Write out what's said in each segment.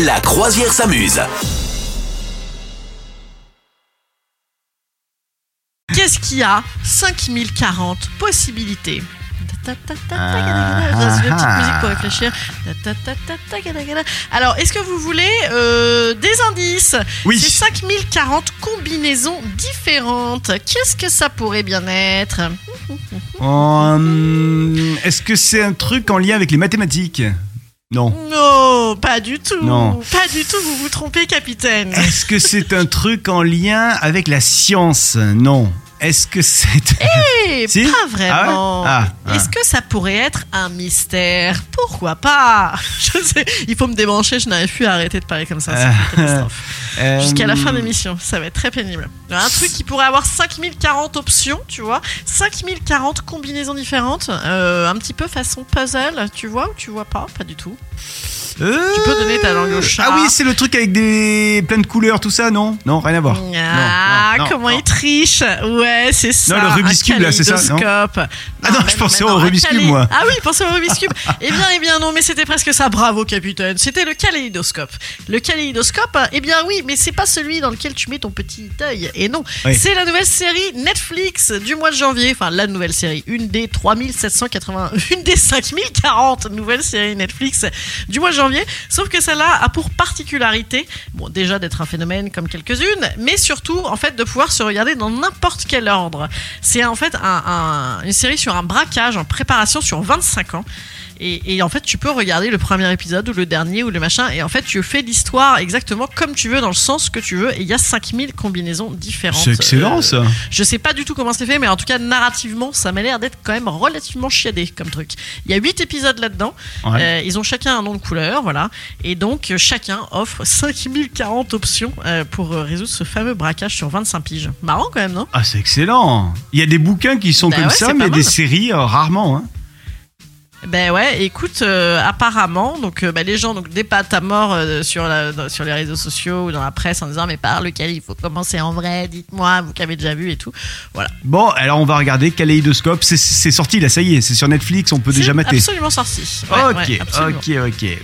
La croisière s'amuse. Qu'est-ce qu'il y a? 5040 possibilités. Ah. Alors, est-ce que vous voulez euh, des indices? Oui. C'est 5040 combinaisons différentes. Qu'est-ce que ça pourrait bien être? Hum, Est-ce que c'est un truc en lien avec les mathématiques? Non. Non, pas du tout. Non. Pas du tout, vous vous trompez, capitaine. Est-ce que c'est un truc en lien avec la science? Non. Est-ce que c'est... Eh, Si? pas vraiment. Ah ouais? Ah, ah. Est-ce que ça pourrait être un mystère? Pourquoi pas? Je sais, il faut me débrancher, je n'arrive plus à arrêter de parler comme ça. C'est une catastrophe. Euh, Jusqu'à la fin de l'émission, ça va être très pénible. Un truc qui pourrait avoir 5040 options, tu vois. 5040 combinaisons différentes. euh, un petit peu façon puzzle, tu vois ou tu vois pas? Pas du tout. euh, Tu peux donner ta langue au chat. Ah oui, c'est le truc avec des plein de couleurs, tout ça, non? Non, rien à voir. Ah, Non, non, comment non. il triche Ouais, c'est ça. le Rubik's Cube, là, c'est ça, non? Ah non, je mais pensais au Rubik's Cube, moi. Ah oui, pensez au Rubik's Cube. eh bien, eh bien non, mais c'était presque ça. Bravo, capitaine. C'était le kaléidoscope. Le kaléidoscope, eh bien oui, mais c'est pas celui dans lequel tu mets ton petit œil. Et non, Oui. c'est la nouvelle série Netflix du mois de janvier. Enfin, la nouvelle série. Une des 3780, une des 5040 nouvelles séries Netflix du mois de janvier. Sauf que celle-là a pour particularité, bon, déjà d'être un phénomène comme quelques-unes, mais surtout, en fait, de pouvoir se regarder dans n'importe quel ordre. C'est en fait un- un- une série sur un braquage en préparation sur 25 ans. Et, et en fait, tu peux regarder le premier épisode ou le dernier ou le machin. Et en fait, tu fais l'histoire exactement comme tu veux, dans le sens que tu veux. Et il y a 5000 combinaisons différentes. C'est excellent, Euh, ça. je sais pas du tout comment c'est fait, mais en tout cas, narrativement, ça m'a l'air d'être quand même relativement chiadé comme truc. Il y a 8 épisodes là-dedans. Ouais. Euh, ils ont chacun un nom de couleur, voilà. Et donc, euh, chacun offre 5040 options euh, pour résoudre ce fameux braquage sur 25 piges. Marrant quand même, non? Ah, c'est excellent. Il y a des bouquins qui sont Bah comme ouais, ça, mais des séries, rarement. Hein. Ben ouais, écoute, euh, apparemment, donc euh, bah, les gens donc débattent à mort euh, sur, la- dans- sur les réseaux sociaux ou dans la presse en disant mais par lequel il faut commencer en vrai, dites-moi, vous qui avez déjà vu et tout. Voilà. Bon, alors on va regarder Kaléidoscope. C'est- C'est sorti là, ça y est, c'est sur Netflix, on peut déjà mater. absolument sorti. Ouais, ok, ouais, absolument. ok, ok.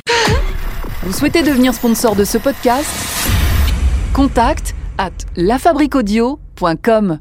Vous souhaitez devenir sponsor de ce podcast? Contact à lafabriquaudio.com.